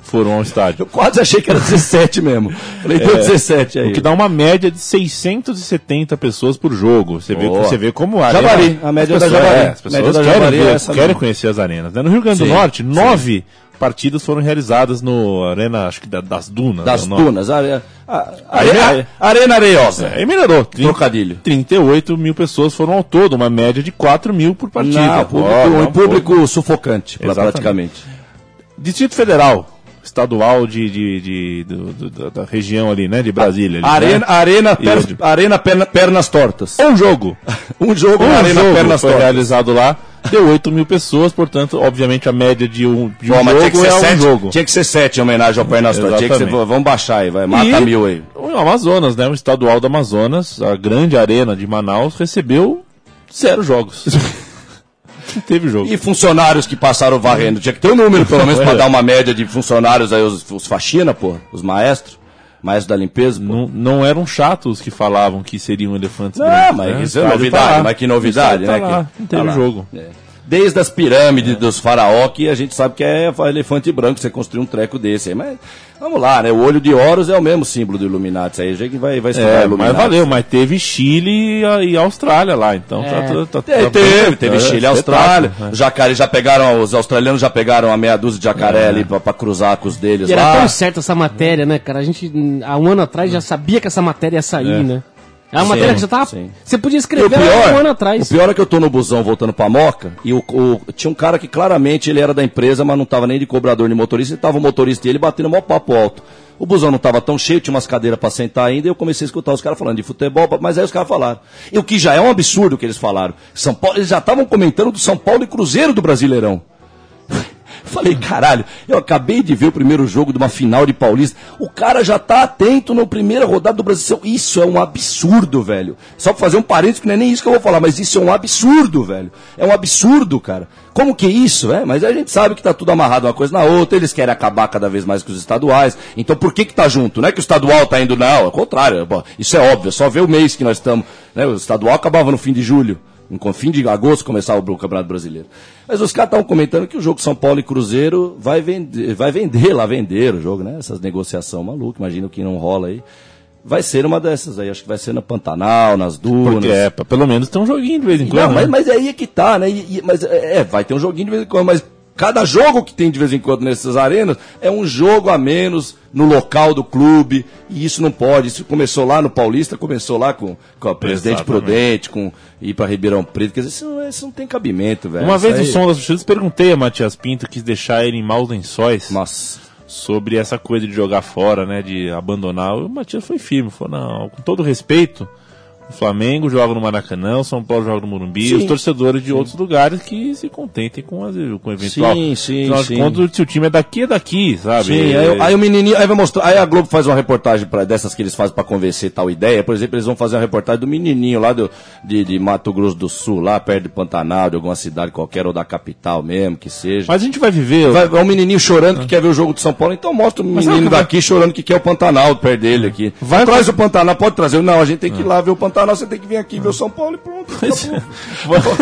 foram ao estádio. Eu quase achei que era 17 mesmo. Falei, deu 17 aí. O que dá uma média de 670 pessoas por jogo. Você vê, você vê como a Javari, arena- a média da Javari. é, as pessoas Média da querem, Javari ver- é querem conhecer as arenas. né? No Rio Grande do Sim, Norte, sim. nove partidas foram realizadas no Arena, acho que da- das Dunas. Das é nome. Dunas. A, a, a, Arena- arena, arena Areiosa. É, e melhorou. Trocadilho. 38 mil pessoas foram ao todo, uma média de 4 mil por partida. Não, público, Ó, um público sufocante, Exatamente. praticamente. Distrito Federal, estadual de, de, de- do- do- da, da região ali, né, de Brasília. ali, Arena, né? arena, per- onde? arena perna- pernas tortas. Um jogo. Um jogo Um na Arena jogo Pernas foi Tortas. realizado lá, deu 8 mil pessoas, portanto, obviamente a média de um, de um Bom, mas tinha que jogo ser é um sete, jogo. Tinha que ser sete em homenagem ao Pernas Tortas. Tinha que ser, vamos baixar aí, vai. Mata E mil aí. O Amazonas, né? O estadual do Amazonas, a grande arena de Manaus, recebeu zero jogos. Teve jogo. E funcionários que passaram varrendo. Tinha que ter um número, pelo menos, pra É. dar uma média de funcionários aí, os, os faxina, pô, os maestros. Maestro da limpeza. Não, não eram chatos os que falavam que seriam elefantes Não, brancos, mas né? isso é novidade, tá mas que novidade, né? tá lá, que- não teve tá jogo. É. Desde as pirâmides dos faraó, que a gente sabe que é elefante branco, você construir um treco desse aí. Mas vamos lá, né? O olho de Horus é o mesmo símbolo do Illuminati. Aí a gente vai, vai estudar É, mas valeu, mas teve Chile e, a- e Austrália lá, então É. tá, tá, tá, É, tá- teve, tá- teve é, Chile e espetáculo, Austrália. né? Jacaré já pegaram, os australianos já pegaram a meia dúzia de jacaré ali pra, pra cruzar com os deles E era lá. tão certo essa matéria, né, cara? A gente, hum, há um ano atrás, já sabia que essa matéria ia sair, né? É uma matéria que já tava. sim. Você podia escrever pior, um ano atrás. o pior é que eu tô no busão voltando pra Moca e o, o- tinha um cara que claramente ele era da empresa, mas não tava nem de cobrador nem motorista, e tava o motorista e ele batendo mó papo alto. O busão não tava tão cheio, tinha umas cadeiras pra sentar ainda, e eu comecei a escutar os caras falando de futebol, mas aí os caras falaram. E o que já é um absurdo que eles falaram. São Paulo, eles já estavam comentando do São Paulo e Cruzeiro do Brasileirão. Falei, caralho, eu acabei de ver o primeiro jogo de uma final de Paulista. O cara já tá atento na primeira rodada do Brasil. Isso é um absurdo, velho. Só pra fazer um parênteses, que não é nem isso que eu vou falar, mas isso é um absurdo, velho. É um absurdo, cara. Como que isso, é? Mas a gente sabe que tá tudo amarrado uma coisa na outra, eles querem acabar cada vez mais com os estaduais. Então por que que tá junto? Não é que o estadual tá indo, não, é o contrário. Isso é óbvio, é só ver o mês que nós estamos. Né? O estadual acabava no fim de julho. No fim de agosto começava o Campeonato Brasileiro. Mas os caras estavam comentando que o jogo São Paulo e Cruzeiro vai vender, vai vender lá, vender o jogo, né? Essas negociações malucas, imagina o que não rola aí. Vai ser uma dessas aí, acho que vai ser na Pantanal, nas dunas. Porque é, pelo menos tem um joguinho de vez em quando. Não, mas, né? mas aí é que tá, né? E- e- mas é, é, vai ter um joguinho de vez em quando, mas cada jogo que tem de vez em quando nessas arenas é um jogo a menos no local do clube, e isso não pode. Isso começou lá no Paulista, começou lá com, com a Presidente Exatamente. Prudente, com ir pra Ribeirão Preto. Quer dizer, isso não, isso não tem cabimento, velho. Uma Isso vez no aí- Som das Torcidas perguntei a Matias Pinto, quis deixar ele em maus lençóis Nossa. sobre essa coisa de jogar fora, né, de abandonar. O Matias foi firme, falou, não, com todo respeito, o Flamengo joga no Maracanã, o São Paulo joga no Morumbi, Sim. os torcedores de outros lugares que se contentem com, as, com o eventual. Sim, sim, Afinal sim. contas, se o time é daqui, é daqui, sabe? Sim, aí, aí o menininho, aí vai mostrar, aí a Globo faz uma reportagem pra, dessas que eles fazem pra convencer tal ideia, por exemplo, eles vão fazer uma reportagem do menininho lá do, de, de Mato Grosso do Sul, lá perto de Pantanal, de alguma cidade qualquer, ou da capital mesmo, que seja. Mas a gente vai viver... Vai, vai um menininho chorando que quer ver o jogo de São Paulo, então mostra o menino daqui chorando que quer o Pantanal perto dele aqui. Vai- Traz o Pantanal, pode trazer. Não, a gente tem que ir lá ver o Pantanal, você tem que vir aqui ver o São Paulo e pronto. acabou.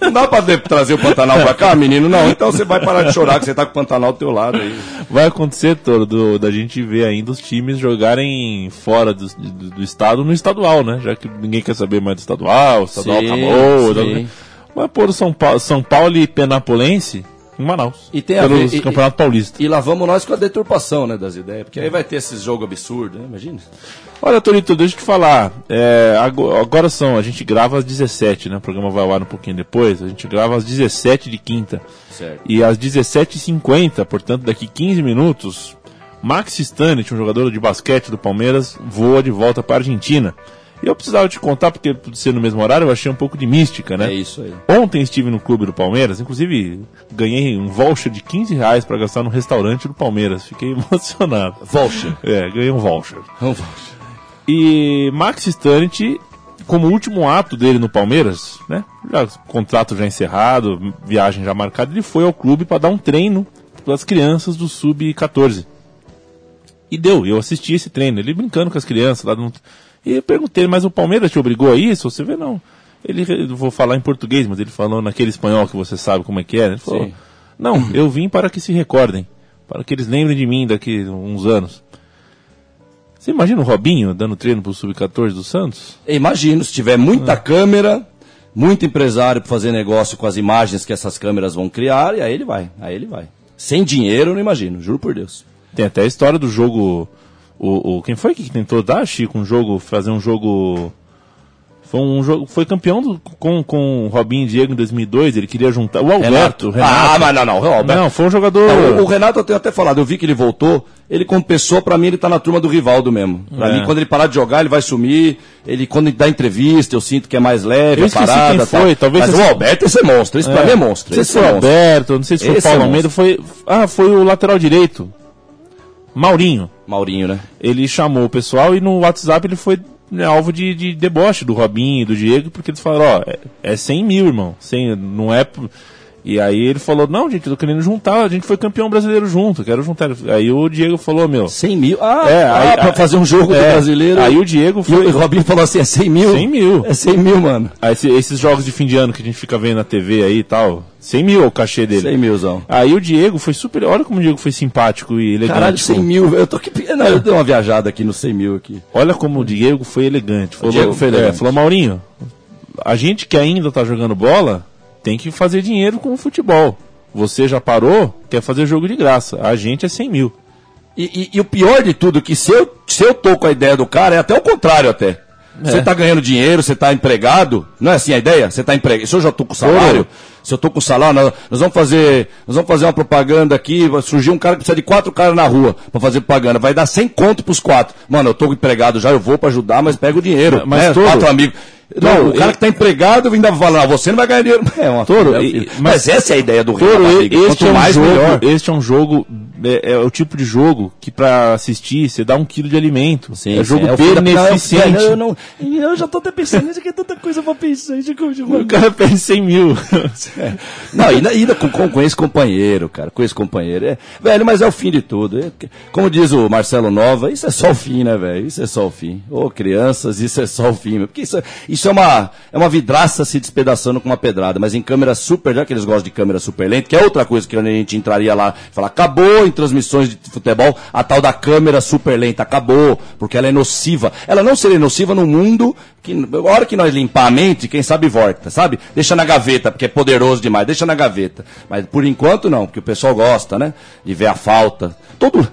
Não dá pra de- trazer o Pantanal pra cá, menino? Não, então você vai parar de chorar que você tá com o Pantanal do teu lado aí. Vai acontecer, Toro, do, da gente ver ainda os times jogarem fora do, do, do estado no estadual, né? Já que ninguém quer saber mais do estadual, o estadual Sim, acabou. sim. Vai pôr o São Paulo, São Paulo e Penapolense em Manaus. E tem a pelos ver- e- Campeonato Paulista. E lá vamos nós com a deturpação, né, das ideias, porque aí vai ter esses jogos absurdos, né? Imagina. Olha, Torito, deixa eu te falar. é, ago- agora são, a gente grava às 17, né? O programa vai ao ar um pouquinho depois. A gente grava às 17 de quinta. Certo. E às 17h50, portanto, daqui 15 minutos, Max Stanich, um jogador de basquete do Palmeiras, voa de volta para a Argentina. E eu precisava te contar, porque por ser no mesmo horário, eu achei um pouco de mística, né? É isso aí. Ontem estive no clube do Palmeiras, inclusive ganhei um voucher de 15 reais para gastar no restaurante do Palmeiras. Fiquei emocionado. Voucher. É, ganhei um voucher. Um voucher. E Max Stanich, como último ato dele no Palmeiras, né? Já, contrato já encerrado, viagem já marcada, ele foi ao clube para dar um treino para as crianças do sub-14. E deu, eu assisti esse treino, ele brincando com as crianças lá no... E eu perguntei, mas o Palmeiras te obrigou a isso? Você vê, não. Ele, vou falar em português, mas ele falou naquele espanhol que você sabe como é que é. né? Ele falou, Sim. não, eu vim para que se recordem, para que eles lembrem de mim daqui uns anos. Você imagina o Robinho dando treino pro Sub-14 do Santos? Imagino, se tiver muita câmera, muito empresário para fazer negócio com as imagens que essas câmeras vão criar, e aí ele vai, aí ele vai. Sem dinheiro, não imagino, juro por Deus. Tem até a história do jogo. O, o- quem foi que tentou dar, Chico, um jogo, fazer um jogo. Foi um jogo. Foi campeão do- com, com o Robinho e Diego em 2002. Ele queria juntar. O Alberto, o Renato. Ah, mas não, não, o Alberto. Não, foi um jogador. Não, o, o Renato eu tenho até falado, eu vi que ele voltou, ele como pessoa, pra mim, ele tá na turma do Rivaldo mesmo. Pra É. mim, quando ele parar de jogar, ele vai sumir. Ele, quando ele dá entrevista, eu sinto que é mais leve, Eu a parada. quem tal. foi, talvez Mas esse- o Alberto, esse é monstro, esse pra mim é monstro. Não sei Esse se foi é o. Alberto, não sei se foi o é Paulo monstro. Almeida. Foi, ah, foi o lateral direito. Maurinho. Maurinho, né? ele chamou o pessoal e no WhatsApp ele foi né, alvo de, de deboche do Robinho e do Diego, porque eles falaram, ó, é, é 100 mil, irmão. 100, não é. E aí ele falou, não, gente, eu tô querendo juntar, a gente foi campeão brasileiro junto, quero juntar. Aí o Diego falou, meu. 100 mil? Ah, É, ah, aí- pra fazer um jogo do é, brasileiro. Aí o Diego E foi. o Robinho falou assim, é 100 mil? 100 mil. É 100 mil, mano. Aí esse- esses jogos de fim de ano que a gente fica vendo na TV aí e tal, 100 mil é o cachê dele. 100 milzão. Aí o Diego foi super. Olha como o Diego foi simpático e elegante. Caralho, 100 com- mil. Eu tô aqui. Não, eu dei uma viajada aqui no 100 mil aqui. Olha como o Diego foi elegante. Falou, Diego foi é, elegante. falou, Maurinho, a gente que ainda tá jogando bola tem que fazer dinheiro com o futebol. Você já parou, quer fazer jogo de graça. A gente é 100 mil. E, e- e o pior de tudo, que se eu, se eu tô com a ideia do cara, é até o contrário até. Você tá ganhando dinheiro, você tá empregado, não é assim a ideia? Você tá empregado. Se eu já tô com salário, se eu tô com salário, nós, nós vamos fazer, nós vamos fazer uma propaganda aqui, vai surgir um cara que precisa de quatro caras na rua pra fazer propaganda, vai dar 100 conto pros quatro. Mano, eu tô empregado já, eu vou pra ajudar, mas pego o dinheiro. Mas, né? Quatro amigos. Não, o cara que tá empregado ainda fala, ah, você não vai ganhar dinheiro. É uma Toro, e- filho. mas- mas, essa é a ideia do Toro, e- barriga. este Quanto é, um mais, jogo, melhor. este é um jogo, é, é o tipo de jogo que pra assistir você dá um quilo de alimento. Sim, é jogo fim da- beneficente. Eu, não, eu já tô até pensando nisso, que é tanta coisa pra pensar. O cara perde 100 mil. Não, ainda, ainda com, com, com esse companheiro, cara, com esse companheiro. É, velho, mas é o fim de tudo. É, como diz o Marcelo Nova, isso é só o fim, né, velho? Isso é só o fim. Ô, crianças, isso é só o fim. meu. Porque isso, é- isso é, uma, é uma vidraça se despedaçando com uma pedrada. Mas em câmera super, já que eles gostam de câmera super lenta, que é outra coisa que a gente entraria lá e falar, acabou em transmissões de futebol a tal da câmera super lenta. Acabou, porque ela é nociva. Ela não seria nociva no mundo que, a hora que nós limpar a mente, quem sabe volta, sabe? Deixa na gaveta, porque é poderoso demais, deixa na gaveta. Mas por enquanto não, porque o pessoal gosta, né? De ver a falta. Todo.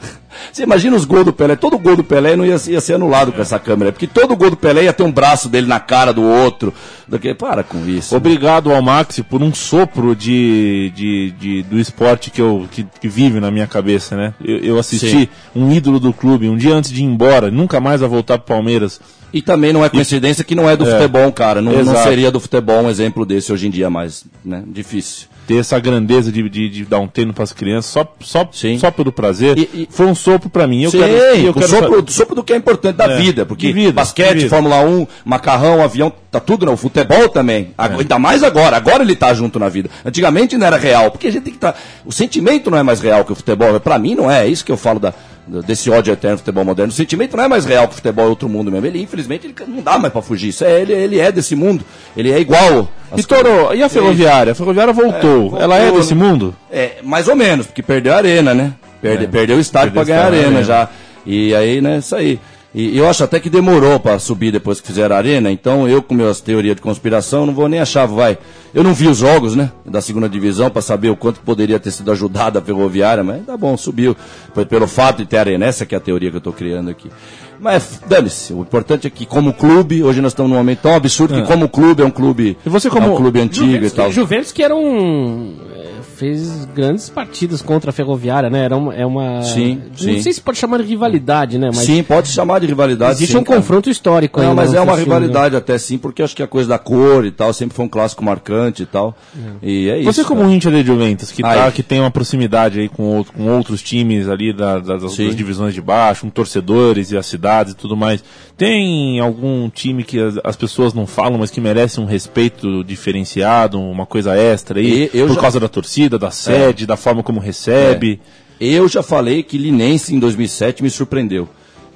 Você imagina os gols do Pelé, todo gol do Pelé não ia, ia ser anulado com essa câmera, porque todo gol do Pelé ia ter um braço dele na cara do outro. Do que, para com isso. Obrigado ao Maxi por um sopro de, de, de- do esporte que, eu, que, que vive na minha cabeça, né? Eu, eu assisti Sim. um ídolo do clube um dia antes de ir embora, nunca mais a voltar pro Palmeiras. E também não é coincidência que não é do É. futebol, cara. Não, não seria do futebol um exemplo desse hoje em dia, mas, né? Difícil. Ter essa grandeza de, de, de dar um treino pras crianças só, só, Sim. só pelo prazer. E- e- Foi um sopro pra mim. Eu Sim, quero, eu o quero sopro, sopro do que é importante da É, vida, porque vida, basquete, vida. Fórmula 1, macarrão, avião, tá tudo, não. Futebol também. É. Ainda mais agora. Agora ele tá junto na vida. Antigamente não era real, porque a gente tem que estar. O sentimento não é mais real que o futebol. Pra mim não é. É isso que eu falo da, desse ódio eterno do futebol moderno. O sentimento não é mais real que o futebol é outro mundo mesmo. Ele, infelizmente, ele não dá mais pra fugir. Isso é, ele, ele é desse mundo. Ele é igual. E Torô, e a ferroviária? A ferroviária voltou. voltou, Ela é né? desse mundo? É, mais ou menos, porque perdeu a arena, né? Perde, É, Perdeu o estádio pra ganhar a estádio, arena é. já. E aí, né, isso aí. E eu acho até que demorou pra subir depois que fizeram a arena, então eu com minhas teorias de conspiração não vou nem achar, vai. Eu não vi os jogos, né, da segunda divisão pra saber o quanto poderia ter sido ajudada a ferroviária, mas tá bom, subiu. Foi pelo fato de ter arena, essa que é a teoria que eu tô criando aqui. Mas dane-se, o importante é que como clube, hoje nós estamos num momento tão absurdo que como clube é um clube, E você é como- um clube antigo Juventus, e tal. Juventus que era um. É, fez grandes partidas contra a Ferroviária, né? Era uma. É uma Sim, Não sim. sei se pode chamar de rivalidade, né? Mas Sim, pode chamar de rivalidade. existe sim, um cara. confronto histórico aí. Não, mas no é uma filme, rivalidade até sim, porque acho que a coisa da cor e tal sempre foi um clássico marcante e tal. E é isso. Você como cara. íntia de Juventus, que, tá, que tem uma proximidade aí com, outro- com outros times ali da- da- das, Sim. das divisões de baixo, com torcedores e as cidades e tudo mais, tem algum time que as, as pessoas não falam, mas que merece um respeito diferenciado, uma coisa extra aí, E- eu por já- É. causa da torcida, da sede, da forma como recebe? Eu já falei que Linense em 2007 me surpreendeu.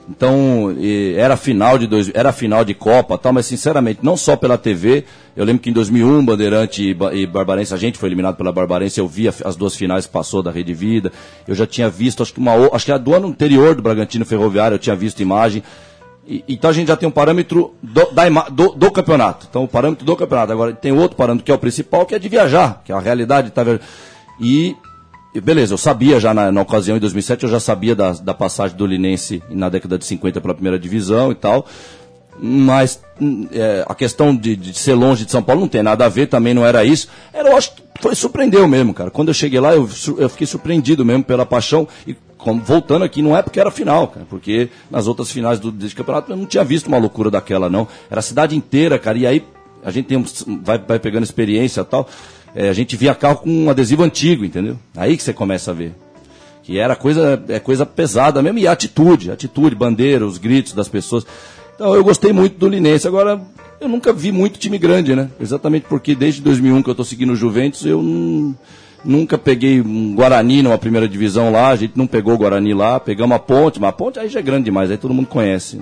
Então, era final de dois, era final de Copa, tal, mas sinceramente, não só pela TV, eu lembro que em 2001 Bandeirante e, e Barbarense, a gente foi eliminado pela Barbarense, eu vi as duas finais passou da Rede Vida. Eu já tinha visto, acho que uma acho que do ano anterior do Bragantino Ferroviário, eu tinha visto imagem. E- então a gente já tem um parâmetro do, da do- do campeonato. Então o parâmetro do campeonato. Agora tem outro parâmetro que é o principal, que é de viajar, que é a realidade. Tá, e e beleza, eu sabia já na, na ocasião, em 2007, eu já sabia da, da passagem do Linense na década de 50 pela primeira divisão e tal. Mas hum, é, a questão de, de ser longe de São Paulo não tem nada a ver, também não era isso. Era, eu acho que foi surpreendeu mesmo, cara. Quando eu cheguei lá, eu, eu fiquei surpreendido mesmo pela paixão. E como- voltando aqui, não é porque era final, cara, porque nas outras finais do, desse campeonato eu não tinha visto uma loucura daquela, não. Era a cidade inteira, cara. E aí a gente tem, vai, vai pegando experiência e tal. É, a gente via carro com um adesivo antigo, entendeu? Aí que você começa a ver. Que era coisa, é coisa pesada mesmo, e a atitude, a atitude, bandeira, os gritos das pessoas. Então eu gostei muito do Linense. Agora, eu nunca vi muito time grande, né? Exatamente porque desde 2001 que eu tô seguindo o Juventus, eu não- nunca peguei um Guarani numa primeira divisão lá, a gente não pegou o Guarani lá, pegamos a Ponte, mas a Ponte aí já é grande demais, aí todo mundo conhece.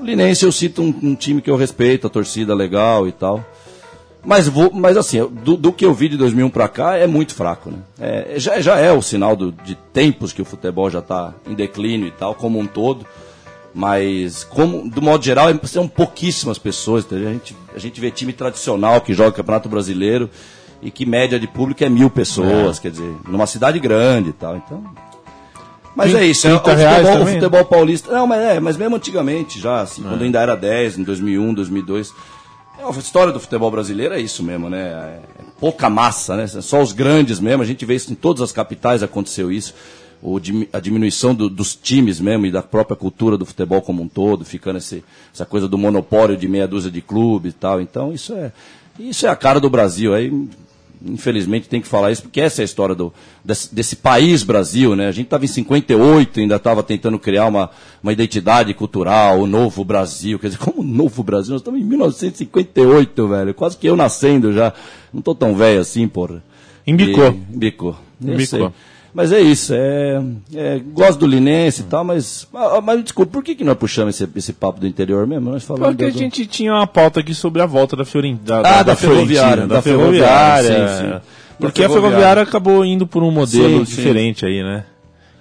O Linense eu cito um, um time que eu respeito, a torcida legal e tal. Mas, vou, mas assim, do, do que eu vi de 2001 pra cá é muito fraco, né? É, já, já é o sinal do- de tempos que o futebol já tá em declínio e tal, como um todo. Mas, como, do modo geral, é- são pouquíssimas pessoas. A, gente, a gente vê time tradicional que joga Campeonato Brasileiro e que média de público é mil pessoas, quer dizer, numa cidade grande e tal. Então. Mas é isso, é, o, 30 reais futebol, o né? futebol paulista. Não, mas é, mas mesmo antigamente, já, assim, quando ainda era 10, em 2001, 2002. É, a história do futebol brasileiro é isso mesmo, né? É pouca massa, né? Só os grandes mesmo. A gente vê isso em todas as capitais aconteceu isso. O, a diminuição do- dos times mesmo e da própria cultura do futebol como um todo, ficando esse, essa coisa do monopólio de meia dúzia de clubes e tal. Então isso é isso é a cara do Brasil. Aí infelizmente tem que falar isso porque essa é a história do, desse, desse país Brasil, né? A gente estava em 58, ainda estava tentando criar uma, uma identidade cultural, o novo Brasil. Quer dizer, como novo Brasil? Nós estamos em 1958, velho. Quase que eu nascendo já. Não tô tão velho assim, porra. Embicou. E- Embicou. Eu Embicou. sei. Mas é isso, é, é, gosto do Linense e tal, mas, ah, mas desculpa, por que, que nós puxamos esse, esse papo do interior mesmo? Nós falamos Porque a gente tinha uma pauta aqui sobre a volta da Fiorentina. Ah, da ferroviária, da, da ferroviária. ferroviária, sim, sim. Porque Da a ferroviária. ferroviária acabou indo por um modelo sim. diferente aí, né?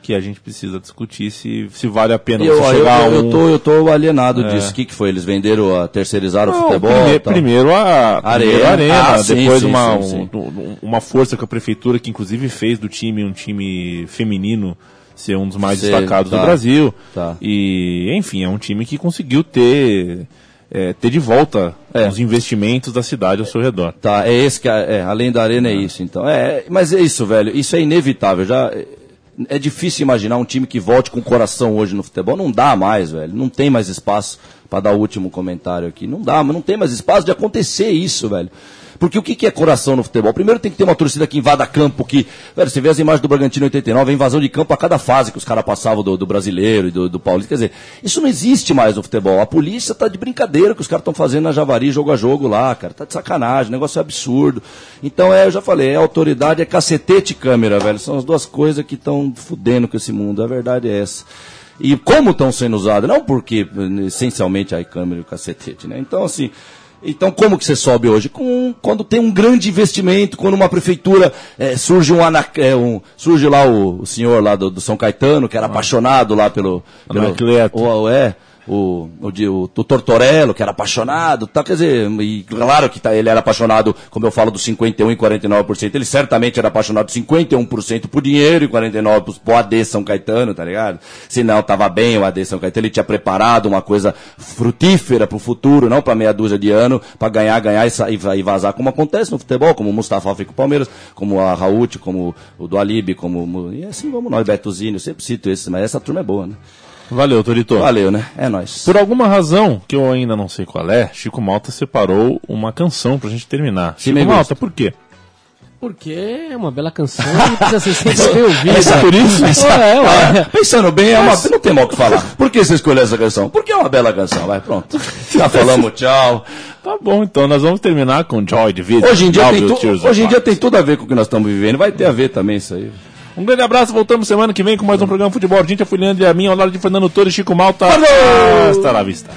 Que a gente precisa discutir se, se vale a pena Eu, você eu, chegar a eu, um... eu tô, eu tô alienado disso. O que, que foi? Eles venderam, a, terceirizaram o Não, futebol? prime- e tal? primeiro a Arena. primeiro a arena, Ah, sim, depois sim, uma, sim, sim. um- um- uma força que a prefeitura, que inclusive fez do time um time feminino ser um dos mais Sei, destacados tá, do Brasil. tá. E, enfim, é um time que conseguiu ter, é, ter de volta É. os investimentos da cidade ao seu redor. Tá, é esse que é, é, além da arena é isso, então. É, mas é isso, velho. Isso é inevitável. Já é, difícil imaginar um time que volte com o coração hoje no futebol. Não dá mais, velho. Não tem mais espaço para dar o último comentário aqui. Não dá, mas não tem mais espaço de acontecer isso, velho. Porque o que, que é coração no futebol? Primeiro tem que ter uma torcida que invada campo, que. Velho, você vê as imagens do Bragantino 89, a invasão de campo a cada fase que os caras passavam do, do brasileiro e do, do paulista. Quer dizer, isso não existe mais no futebol. A polícia tá de brincadeira que os caras estão fazendo na Javari, jogo a jogo lá, cara. Tá de sacanagem, o negócio é absurdo. Então, é, eu já falei, é autoridade, é cacetete e câmera, velho. São as duas coisas que estão fudendo com esse mundo. A verdade é essa. E como estão sendo usadas? Não porque, essencialmente, a câmera e o cacetete, né? Então, assim. Então, como que você sobe hoje? Com, quando tem um grande investimento, quando uma prefeitura eh, surge um, eh, um- surge lá o, o senhor lá do, do São Caetano, que era apaixonado lá pelo, pelo Anacleto. o- é, o, o, o, o Tortorello, que era apaixonado, tá, quer dizer, e claro que tá, ele era apaixonado, como eu falo, dos 51 e 49%, ele certamente era apaixonado 51% por dinheiro e 49% pro, pro AD São Caetano, tá ligado? Se não, tava bem o AD São Caetano, ele tinha preparado uma coisa frutífera pro futuro, não pra meia dúzia de ano, pra ganhar, ganhar e, e va- vazar, como acontece no futebol, como o Mustafa foi com o Palmeiras, como a Raúl, como o do Alibi, como, e assim vamos nós, Betozinho, eu sempre cito esse, mas essa turma é boa, né? Valeu, Torito. Valeu, né? É nóis. Por alguma razão, que eu ainda não sei qual é, Chico Malta separou uma canção pra gente terminar. Que Chico Malta, por quê? Porque é uma bela canção e precisa ser sempre bem ouvida. Essa- por isso? É, ué. Pensando bem, é uma... não tem mal o que falar. Por que você escolheu essa canção? Porque é uma bela canção, vai, pronto. Já falamos tchau. Tá bom, então nós vamos terminar com Joy Division. Hoje em dia, tem, tu- hoje em dia tem tudo a ver com o que nós estamos vivendo. Vai ter a ver também isso aí. Um grande abraço, voltamos semana que vem com mais um programa Futebol. Gente, a Fuliandre e a minha, ao lado de Fernando Torres, Chico Malta. Hasta la vista.